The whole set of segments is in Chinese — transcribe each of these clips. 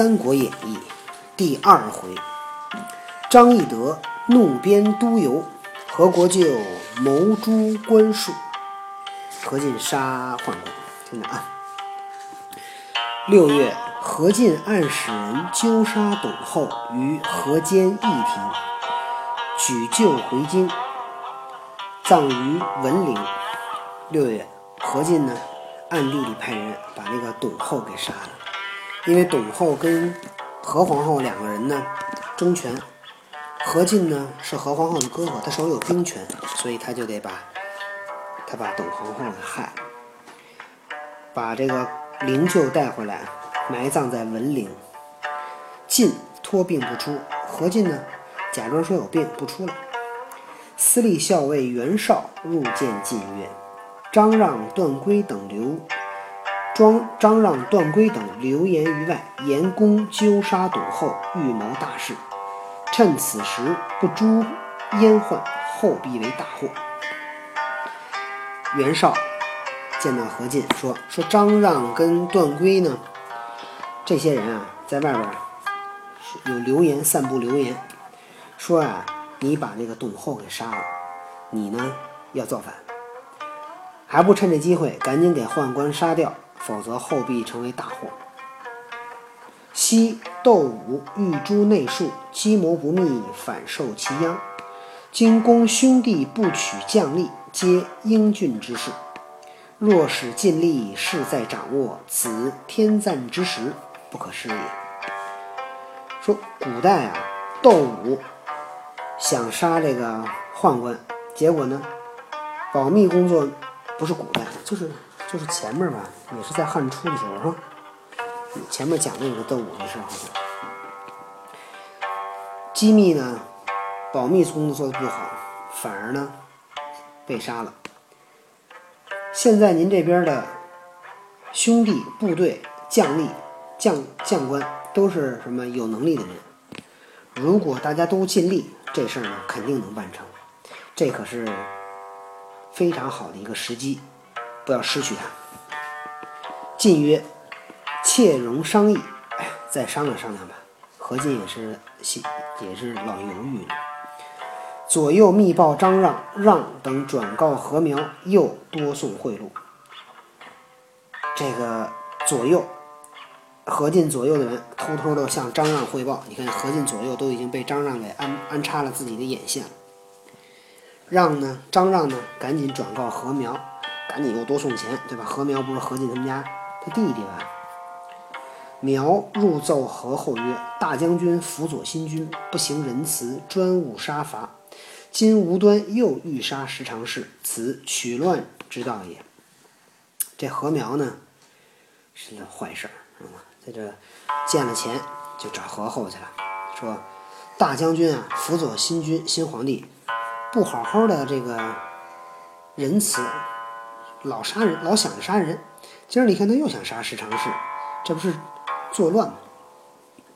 三国演义》第二回，张翼德怒鞭督邮，何国舅谋诛关术，何进杀宦官。听着啊，六月，何进暗使人纠杀董后于河间驿亭，举柩回京，葬于文陵。六月，何进呢，暗地里派人把那个董后给杀了。因为董后跟何皇后两个人呢争权，何进呢是何皇后的哥哥，他手里有兵权，所以他就得把他把董皇后给害了，把这个灵柩带回来，埋葬在文陵。晋托病不出，何进呢假装说有病不出来。司隶校尉袁绍入见晋曰：“张让、段珪等留。”庄张让、段珪等流言于外，言公纠杀董后，预谋大事。趁此时不诛阉宦，后必为大祸。袁绍见到何进，说：“说张让跟段珪呢，这些人啊，在外边有流言，散布流言，说啊，你把那个董后给杀了，你呢要造反，还不趁这机会赶紧给宦官杀掉。”否则后必成为大祸。昔窦武欲诛内庶，计谋不密，反受其殃。今公兄弟不取将吏，皆英俊之士。若使尽力，势在掌握，此天赞之时，不可失也。说古代啊，窦武想杀这个宦官，结果呢，保密工作不是古代，就是。就是前面吧，也是在汉初的时候哈。前面讲那个窦武的事，好像机密呢，保密工作做的不好，反而呢被杀了。现在您这边的兄弟、部队、将吏、将将官都是什么有能力的人？如果大家都尽力，这事儿呢肯定能办成。这可是非常好的一个时机。不要失去他。晋曰：“妾容商议，哎，再商量商量吧。”何进也是心也是老犹豫了。左右密报张让，让等转告何苗，又多送贿赂。这个左右何进左右的人偷偷的向张让汇报。你看何进左右都已经被张让给安安插了自己的眼线了。让呢，张让呢，赶紧转告何苗。赶紧又多送钱，对吧？何苗不是何进他们家他弟弟吗？苗入奏何后曰：“大将军辅佐新君，不行仁慈，专务杀伐。今无端又欲杀十常侍，此取乱之道也。”这何苗呢，是件坏事儿，知道吗？在这见了钱就找何后去了，说大将军啊，辅佐新君新皇帝，不好好的这个仁慈。老杀人，老想着杀人。今儿你看他又想杀十常侍，这不是作乱吗？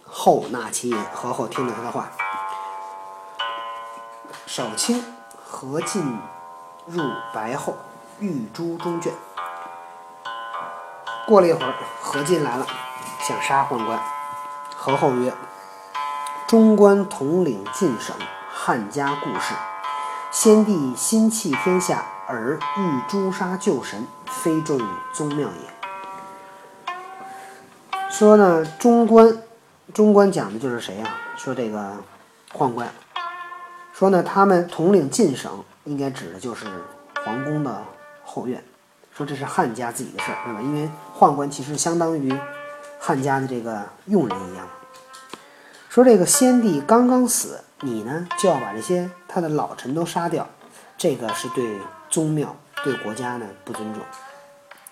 后纳其言，何后听了他的话，少卿何进入白后，御诛中卷。过了一会儿，何进来了，想杀宦官。何后曰：“中官统领晋省，汉家故事，先帝心弃天下。”而欲诛杀旧神，非重宗庙也。说呢，中官，中官讲的就是谁呀？说这个宦官。说呢，他们统领晋省，应该指的就是皇宫的后院。说这是汉家自己的事儿，对吧？因为宦官其实相当于汉家的这个佣人一样。说这个先帝刚刚死，你呢就要把这些他的老臣都杀掉，这个是对。宗庙对国家呢不尊重。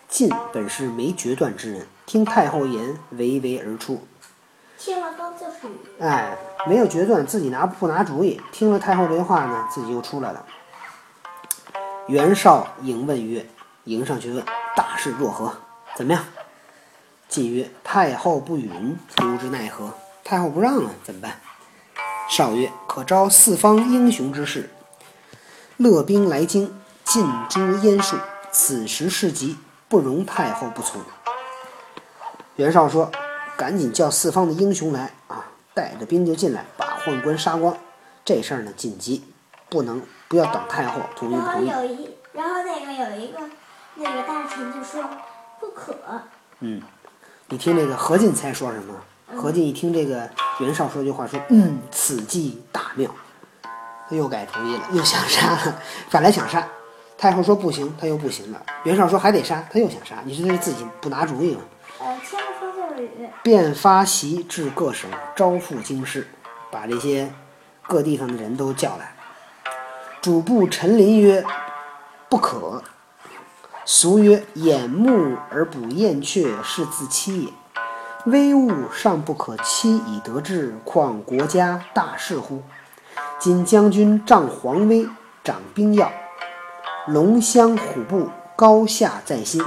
晋本是没决断之人，听太后言，唯唯而出。听了都就是。哎，没有决断，自己拿不拿主意。听了太后这话呢，自己又出来了。袁绍迎问曰：“迎上去问大事若何？怎么样？”晋曰：“太后不允，不知奈何？太后不让啊，怎么办？”绍曰：“可招四方英雄之士，勒兵来京。”尽诛阉术，此时事急，不容太后不从。袁绍说：“赶紧叫四方的英雄来啊，带着兵就进来，把宦官杀光。这事儿呢紧急，不能不要等太后同意然后不同意。有一，然后那个有一个那个大臣就说不可，嗯你听这个何进才说什么？何进一听这个袁绍说句话，说嗯，此计大妙，他又改主意了，又想杀了。本来想杀，太后说不行，他又不行了。袁绍说还得杀，他又想杀。你说他是自己不拿主意吗？呃，听说就是雨，便发檄至各省，招抚京师，把这些各地方的人都叫来。主簿陈琳曰：“不可。”俗曰：“掩目而不燕雀，是自欺也。微物尚不可欺以得志，况国家大事乎？今将军仗皇威，掌兵要，龙骧虎步，高下在心。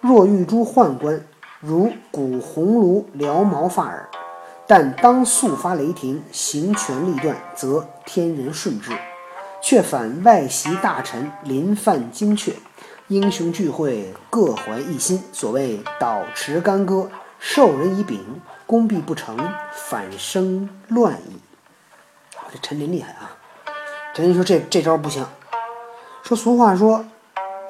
若遇诸宦官，如古鸿胪，燎毛发耳。但当速发雷霆，行权力断，则天人顺之。却反外袭大臣，临犯精确，英雄聚会，各怀一心。所谓倒持干戈，授人以柄，功必不成，反生乱矣。这陈琳厉害啊！陈琳说这这招不行。说俗话说，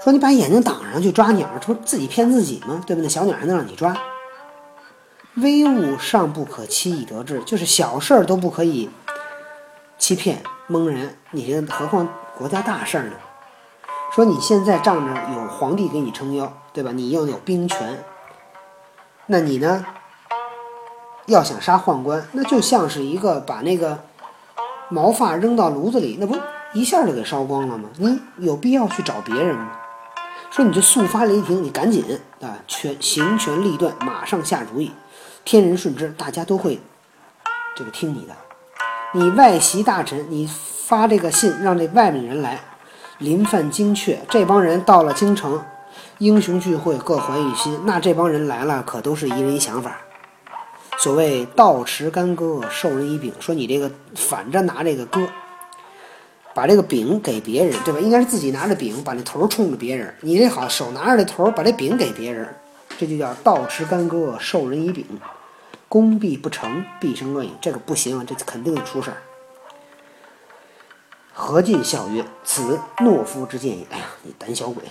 说你把眼睛挡上去抓鸟，这不自己骗自己吗？对不对？小鸟还能让你抓？微物尚不可欺以得志，就是小事儿都不可以欺骗蒙人，你这何况国家大事儿呢？说你现在仗着有皇帝给你撑腰，对吧？你又有兵权，那你呢？要想杀宦官，那就像是一个把那个毛发扔到炉子里，那不一下就给烧光了吗？你有必要去找别人吗？说你就速发雷霆，你赶紧啊，权行权力断，马上下主意，天人顺之，大家都会这个听你的。你外袭大臣，你发这个信让这外面人来，临犯精确，这帮人到了京城，英雄聚会，各怀一心，那这帮人来了，可都是一人一想法。所谓倒持干戈，授人以柄，说你这个反着拿这个戈，把这个饼给别人，对吧？应该是自己拿着饼，把那头冲着别人。你这好，手拿着这头，把这饼给别人，这就叫倒持干戈，授人以柄。功必不成，必生乱矣。这个不行啊，这肯定得出事儿。何进笑曰：“此懦夫之见也。”哎呀，你胆小鬼！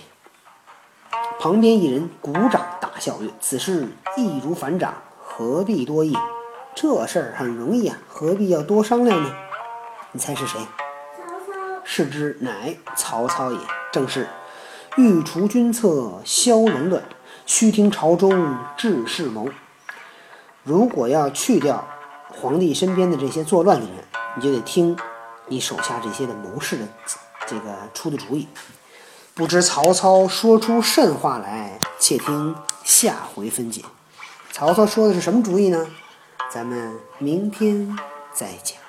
旁边一人鼓掌大笑曰：“此事易如反掌，何必多议？这事儿很容易啊，何必要多商量呢？”你猜是谁？是之，乃曹操也。正是欲除君侧，消伦乱；须听朝中志士谋。如果要去掉皇帝身边的这些作乱的人，你就得听你手下这些的谋士的这个出的主意。不知曹操说出甚话来？且听下回分解。曹操说的是什么主意呢？咱们明天再讲。